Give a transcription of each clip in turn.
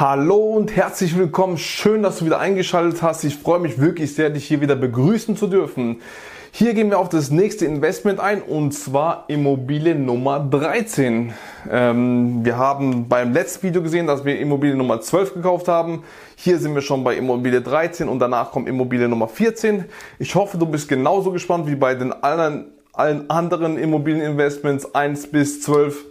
Hallo und herzlich willkommen. Schön, dass du wieder eingeschaltet hast. Ich freue mich wirklich sehr, dich hier wieder begrüßen zu dürfen. Hier gehen wir auf das nächste Investment ein und zwar Immobilie Nummer 13. Ähm, wir haben beim letzten Video gesehen, dass wir Immobilie Nummer 12 gekauft haben. Hier sind wir schon bei Immobilie 13 und danach kommt Immobilie Nummer 14. Ich hoffe, du bist genauso gespannt wie bei den anderen, allen anderen Immobilieninvestments 1 bis 12.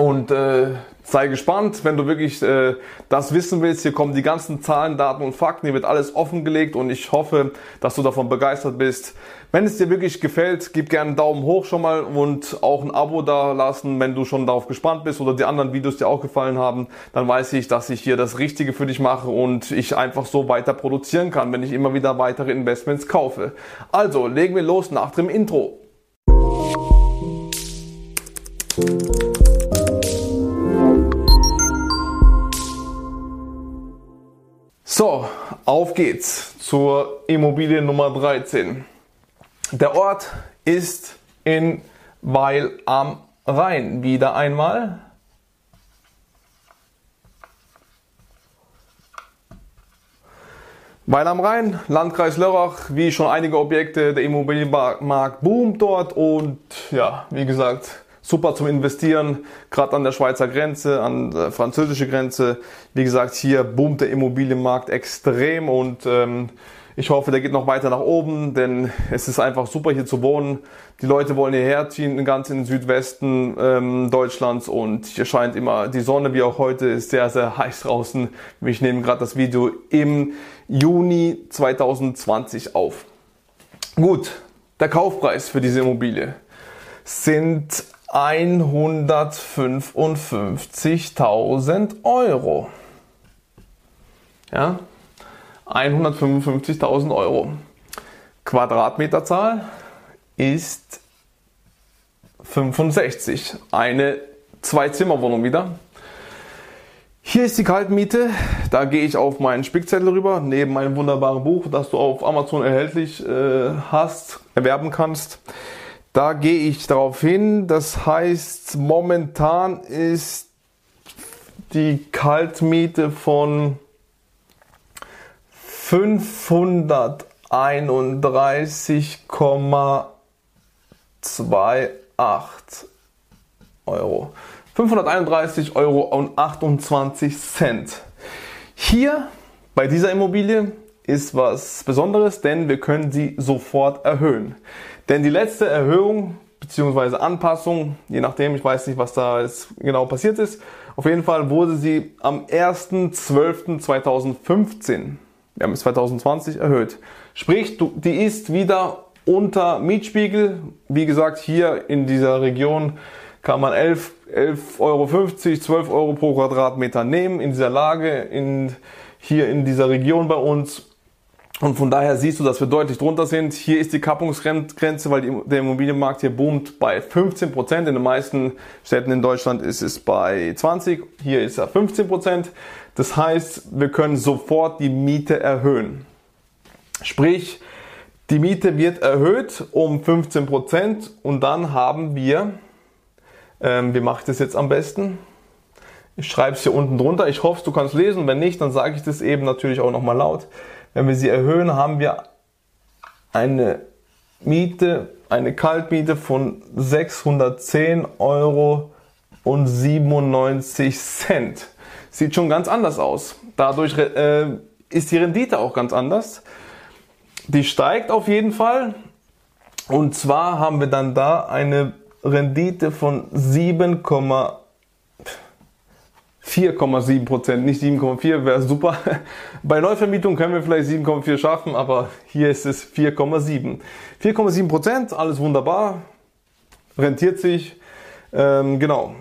Und äh, sei gespannt, wenn du wirklich äh, das wissen willst. Hier kommen die ganzen Zahlen, Daten und Fakten. Hier wird alles offengelegt und ich hoffe, dass du davon begeistert bist. Wenn es dir wirklich gefällt, gib gerne einen Daumen hoch schon mal und auch ein Abo da lassen, wenn du schon darauf gespannt bist oder die anderen Videos dir auch gefallen haben. Dann weiß ich, dass ich hier das Richtige für dich mache und ich einfach so weiter produzieren kann, wenn ich immer wieder weitere Investments kaufe. Also legen wir los nach dem Intro. So, auf geht's zur Immobilie Nummer 13. Der Ort ist in Weil am Rhein. Wieder einmal. Weil am Rhein, Landkreis Lörrach, wie schon einige Objekte, der Immobilienmarkt boomt dort und ja, wie gesagt, super zum Investieren, gerade an der Schweizer Grenze, an der französischen Grenze. Wie gesagt, hier boomt der Immobilienmarkt extrem und ähm, ich hoffe, der geht noch weiter nach oben, denn es ist einfach super hier zu wohnen. Die Leute wollen hierher ziehen, ganz in den Südwesten ähm, Deutschlands und hier scheint immer die Sonne, wie auch heute, ist sehr, sehr heiß draußen. Ich nehme gerade das Video im Juni 2020 auf. Gut, der Kaufpreis für diese Immobilie sind 155.000 Euro. Ja, 155.000 Euro. Quadratmeterzahl ist 65. Eine Zwei-Zimmer-Wohnung wieder. Hier ist die Kaltmiete. Da gehe ich auf meinen Spickzettel rüber, neben meinem wunderbaren Buch, das du auf Amazon erhältlich äh, hast, erwerben kannst. Da gehe ich darauf hin. Das heißt, momentan ist die Kaltmiete von 531,28 Euro. 531 Euro und 28 Cent. Hier bei dieser Immobilie ist was Besonderes, denn wir können sie sofort erhöhen. Denn die letzte Erhöhung bzw. Anpassung, je nachdem, ich weiß nicht, was da jetzt genau passiert ist, auf jeden Fall wurde sie am 1.12.2015, wir haben es 2020 erhöht. Sprich, die ist wieder unter Mietspiegel. Wie gesagt, hier in dieser Region kann man 11, 11,50 Euro, 12 Euro pro Quadratmeter nehmen in dieser Lage, in, hier in dieser Region bei uns. Und von daher siehst du, dass wir deutlich drunter sind. Hier ist die Kappungsgrenze, weil die, der Immobilienmarkt hier boomt bei 15 Prozent. In den meisten Städten in Deutschland ist es bei 20. Hier ist er 15 Prozent. Das heißt, wir können sofort die Miete erhöhen. Sprich, die Miete wird erhöht um 15 Prozent und dann haben wir, ähm, wie mache ich das jetzt am besten? Ich schreibe es hier unten drunter. Ich hoffe, du kannst lesen. Wenn nicht, dann sage ich das eben natürlich auch nochmal laut. Wenn wir sie erhöhen, haben wir eine Miete, eine Kaltmiete von 610 Euro und 97 Cent. Sieht schon ganz anders aus. Dadurch äh, ist die Rendite auch ganz anders. Die steigt auf jeden Fall. Und zwar haben wir dann da eine Rendite von 7, 4,7 Prozent, nicht 7,4, wäre super. Bei Neuvermietung können wir vielleicht 7,4 schaffen, aber hier ist es 4,7. 4,7 Prozent, alles wunderbar, rentiert sich. Ähm, genau,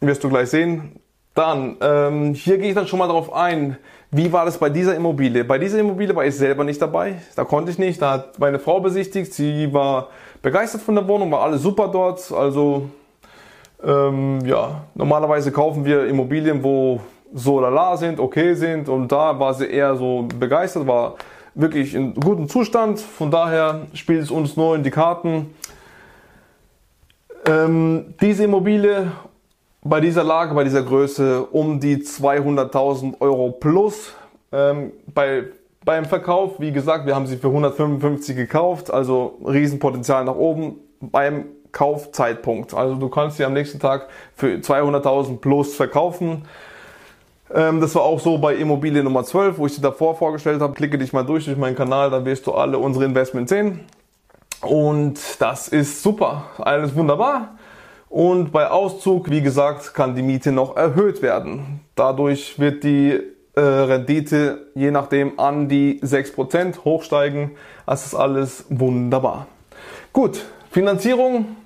wirst du gleich sehen. Dann, ähm, hier gehe ich dann schon mal darauf ein, wie war das bei dieser Immobilie? Bei dieser Immobilie war ich selber nicht dabei, da konnte ich nicht, da hat meine Frau besichtigt, sie war begeistert von der Wohnung, war alles super dort, also ähm, ja, normalerweise kaufen wir Immobilien, wo so lala sind, okay sind und da war sie eher so begeistert, war wirklich in gutem Zustand. Von daher spielt es uns nur in die Karten. Ähm, diese Immobilie bei dieser Lage, bei dieser Größe um die 200.000 Euro plus. Ähm, bei, beim Verkauf, wie gesagt, wir haben sie für 155 gekauft, also Riesenpotenzial nach oben beim Kaufzeitpunkt. Also du kannst sie am nächsten Tag für 200.000 plus verkaufen. Ähm, das war auch so bei Immobilie Nummer 12, wo ich sie davor vorgestellt habe. Klicke dich mal durch durch meinen Kanal, dann wirst du alle unsere Investments sehen. Und das ist super, alles wunderbar. Und bei Auszug, wie gesagt, kann die Miete noch erhöht werden. Dadurch wird die äh, Rendite je nachdem an die 6% hochsteigen. Das ist alles wunderbar. Gut, Finanzierung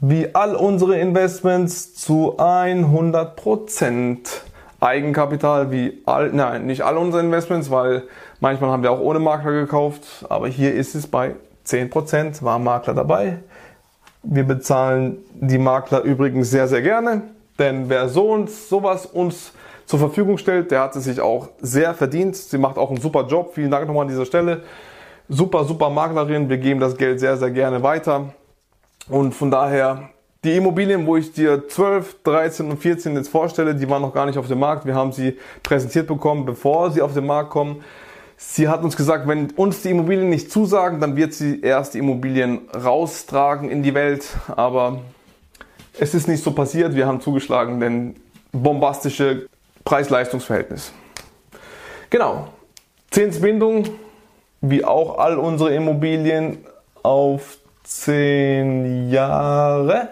wie all unsere Investments zu 100% Eigenkapital, wie all, nein, nicht all unsere Investments, weil manchmal haben wir auch ohne Makler gekauft, aber hier ist es bei 10%, war Makler dabei. Wir bezahlen die Makler übrigens sehr, sehr gerne, denn wer so uns, sowas uns zur Verfügung stellt, der hat es sich auch sehr verdient. Sie macht auch einen super Job. Vielen Dank nochmal an dieser Stelle. Super, super Maklerin. Wir geben das Geld sehr, sehr gerne weiter. Und von daher, die Immobilien, wo ich dir 12, 13 und 14 jetzt vorstelle, die waren noch gar nicht auf dem Markt. Wir haben sie präsentiert bekommen, bevor sie auf den Markt kommen. Sie hat uns gesagt, wenn uns die Immobilien nicht zusagen, dann wird sie erst die Immobilien raustragen in die Welt. Aber es ist nicht so passiert. Wir haben zugeschlagen, denn bombastische Preis-Leistungs-Verhältnis. Genau. Zinsbindung, wie auch all unsere Immobilien, auf 10 Jahre.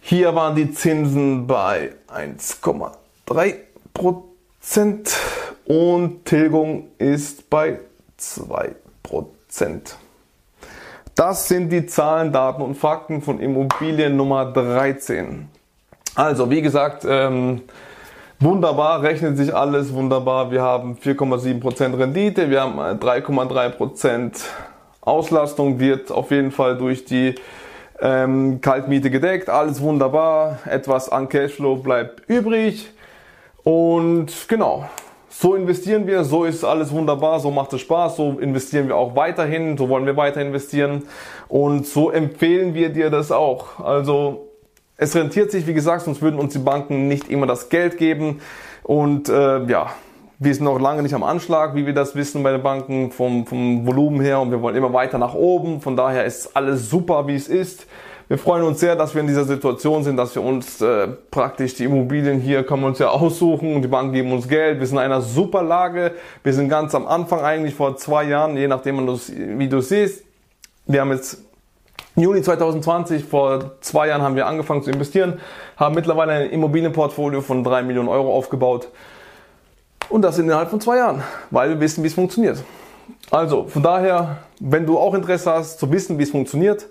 Hier waren die Zinsen bei 1,3 Prozent und Tilgung ist bei 2%. Das sind die Zahlen, Daten und Fakten von Immobilien Nummer 13. Also, wie gesagt, ähm, wunderbar, rechnet sich alles wunderbar. Wir haben 4,7% Rendite, wir haben 3,3% Auslastung, wird auf jeden Fall durch die ähm, Kaltmiete gedeckt. Alles wunderbar, etwas an Cashflow bleibt übrig. Und genau, so investieren wir, so ist alles wunderbar, so macht es Spaß, so investieren wir auch weiterhin, so wollen wir weiter investieren und so empfehlen wir dir das auch. Also es rentiert sich, wie gesagt, sonst würden uns die Banken nicht immer das Geld geben und äh, ja, wir sind noch lange nicht am Anschlag, wie wir das wissen bei den Banken vom, vom Volumen her und wir wollen immer weiter nach oben. Von daher ist alles super, wie es ist. Wir freuen uns sehr, dass wir in dieser Situation sind, dass wir uns äh, praktisch die Immobilien hier können wir uns ja aussuchen und die Banken geben uns Geld. Wir sind in einer super Lage. Wir sind ganz am Anfang eigentlich vor zwei Jahren, je nachdem, wie du siehst. Wir haben jetzt Juni 2020, vor zwei Jahren haben wir angefangen zu investieren, haben mittlerweile ein Immobilienportfolio von drei Millionen Euro aufgebaut. Und das innerhalb von zwei Jahren, weil wir wissen, wie es funktioniert. Also, von daher, wenn du auch Interesse hast zu wissen, wie es funktioniert,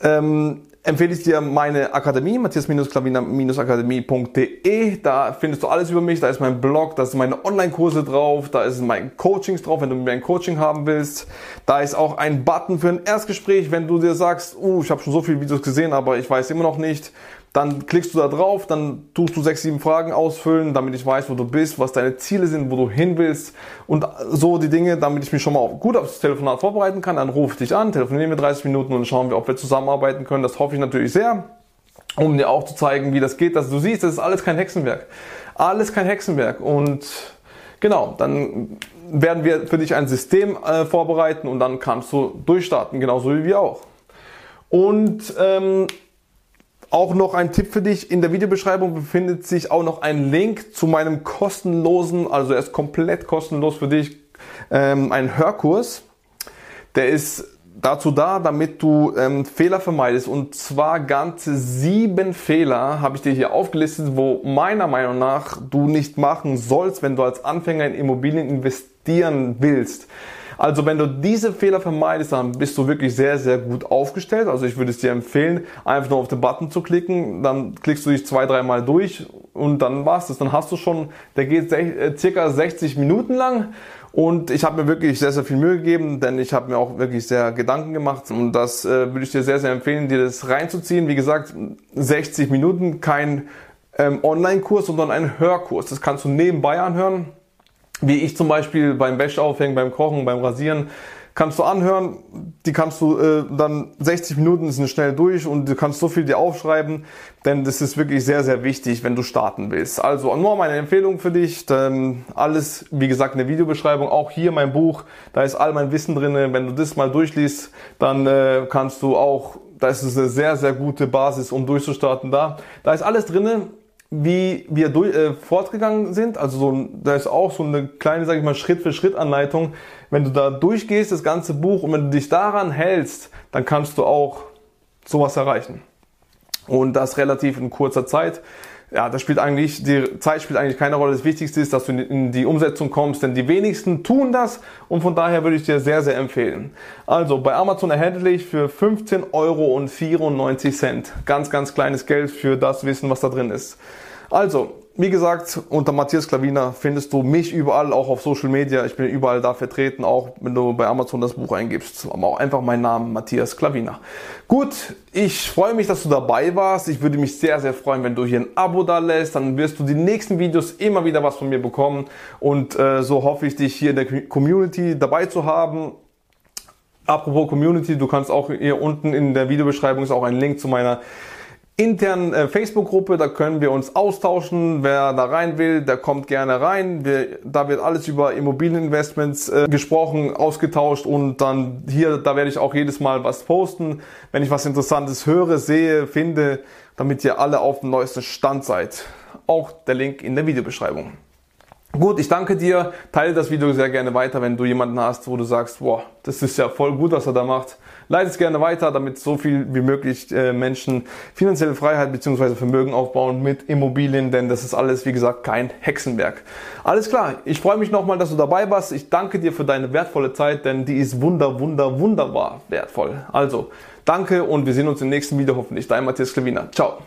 ähm, empfehle ich dir meine Akademie, matthias-klavina-akademie.de. Da findest du alles über mich. Da ist mein Blog, da sind meine Online-Kurse drauf, da ist mein Coachings drauf, wenn du mir ein Coaching haben willst. Da ist auch ein Button für ein Erstgespräch, wenn du dir sagst, uh, ich habe schon so viele Videos gesehen, aber ich weiß immer noch nicht. Dann klickst du da drauf, dann tust du sechs, sieben Fragen ausfüllen, damit ich weiß, wo du bist, was deine Ziele sind, wo du hin willst und so die Dinge, damit ich mich schon mal gut aufs Telefonat vorbereiten kann. Dann rufe ich dich an, telefonieren wir 30 Minuten und schauen wir, ob wir zusammenarbeiten können. Das hoffe ich natürlich sehr, um dir auch zu zeigen, wie das geht. Dass du siehst, das ist alles kein Hexenwerk. Alles kein Hexenwerk und genau, dann werden wir für dich ein System äh, vorbereiten und dann kannst du durchstarten, genauso wie wir auch. Und ähm, auch noch ein Tipp für dich. In der Videobeschreibung befindet sich auch noch ein Link zu meinem kostenlosen, also er ist komplett kostenlos für dich, ähm, ein Hörkurs. Der ist dazu da, damit du ähm, Fehler vermeidest. Und zwar ganze sieben Fehler habe ich dir hier aufgelistet, wo meiner Meinung nach du nicht machen sollst, wenn du als Anfänger in Immobilien investieren willst. Also wenn du diese Fehler vermeidest, dann bist du wirklich sehr, sehr gut aufgestellt. Also ich würde es dir empfehlen, einfach nur auf den Button zu klicken, dann klickst du dich zwei, dreimal durch und dann war's das. Dann hast du schon, der geht äh, circa 60 Minuten lang und ich habe mir wirklich sehr, sehr viel Mühe gegeben, denn ich habe mir auch wirklich sehr Gedanken gemacht und das äh, würde ich dir sehr, sehr empfehlen, dir das reinzuziehen. Wie gesagt, 60 Minuten, kein ähm, Online-Kurs, sondern ein Hörkurs. Das kannst du nebenbei anhören wie ich zum Beispiel beim Wäscheaufhängen, beim Kochen, beim Rasieren, kannst du anhören, die kannst du äh, dann 60 Minuten sind schnell durch und du kannst so viel dir aufschreiben, denn das ist wirklich sehr, sehr wichtig, wenn du starten willst. Also nur meine Empfehlung für dich, denn alles, wie gesagt, in der Videobeschreibung, auch hier mein Buch, da ist all mein Wissen drinne. Wenn du das mal durchliest, dann äh, kannst du auch, da ist es eine sehr, sehr gute Basis, um durchzustarten da. Da ist alles drinne wie wir durch, äh, fortgegangen sind. Also so, da ist auch so eine kleine, sage ich mal, Schritt-für-Schritt-Anleitung. Wenn du da durchgehst, das ganze Buch, und wenn du dich daran hältst, dann kannst du auch sowas erreichen. Und das relativ in kurzer Zeit ja, das spielt eigentlich, die Zeit spielt eigentlich keine Rolle. Das Wichtigste ist, dass du in die Umsetzung kommst, denn die wenigsten tun das und von daher würde ich dir sehr, sehr empfehlen. Also bei Amazon erhältlich für 15,94 Euro. Ganz, ganz kleines Geld für das Wissen, was da drin ist. Also, wie gesagt, unter Matthias Klaviner findest du mich überall, auch auf Social Media. Ich bin überall da vertreten, auch wenn du bei Amazon das Buch eingibst. Aber auch einfach mein Name, Matthias Klaviner. Gut, ich freue mich, dass du dabei warst. Ich würde mich sehr, sehr freuen, wenn du hier ein Abo da lässt. Dann wirst du die nächsten Videos immer wieder was von mir bekommen. Und äh, so hoffe ich, dich hier in der Community dabei zu haben. Apropos Community, du kannst auch hier unten in der Videobeschreibung ist auch ein Link zu meiner internen äh, Facebook-Gruppe, da können wir uns austauschen. Wer da rein will, der kommt gerne rein. Wir, da wird alles über Immobilieninvestments äh, gesprochen, ausgetauscht und dann hier, da werde ich auch jedes Mal was posten, wenn ich was Interessantes höre, sehe, finde, damit ihr alle auf dem neuesten Stand seid. Auch der Link in der Videobeschreibung. Gut, ich danke dir. Teile das Video sehr gerne weiter, wenn du jemanden hast, wo du sagst, boah, das ist ja voll gut, was er da macht. Leite es gerne weiter, damit so viel wie möglich äh, Menschen finanzielle Freiheit bzw. Vermögen aufbauen mit Immobilien, denn das ist alles, wie gesagt, kein Hexenwerk. Alles klar, ich freue mich nochmal, dass du dabei warst. Ich danke dir für deine wertvolle Zeit, denn die ist wunder, wunder, wunderbar wertvoll. Also, danke und wir sehen uns im nächsten Video hoffentlich. Dein Matthias Klevina. Ciao.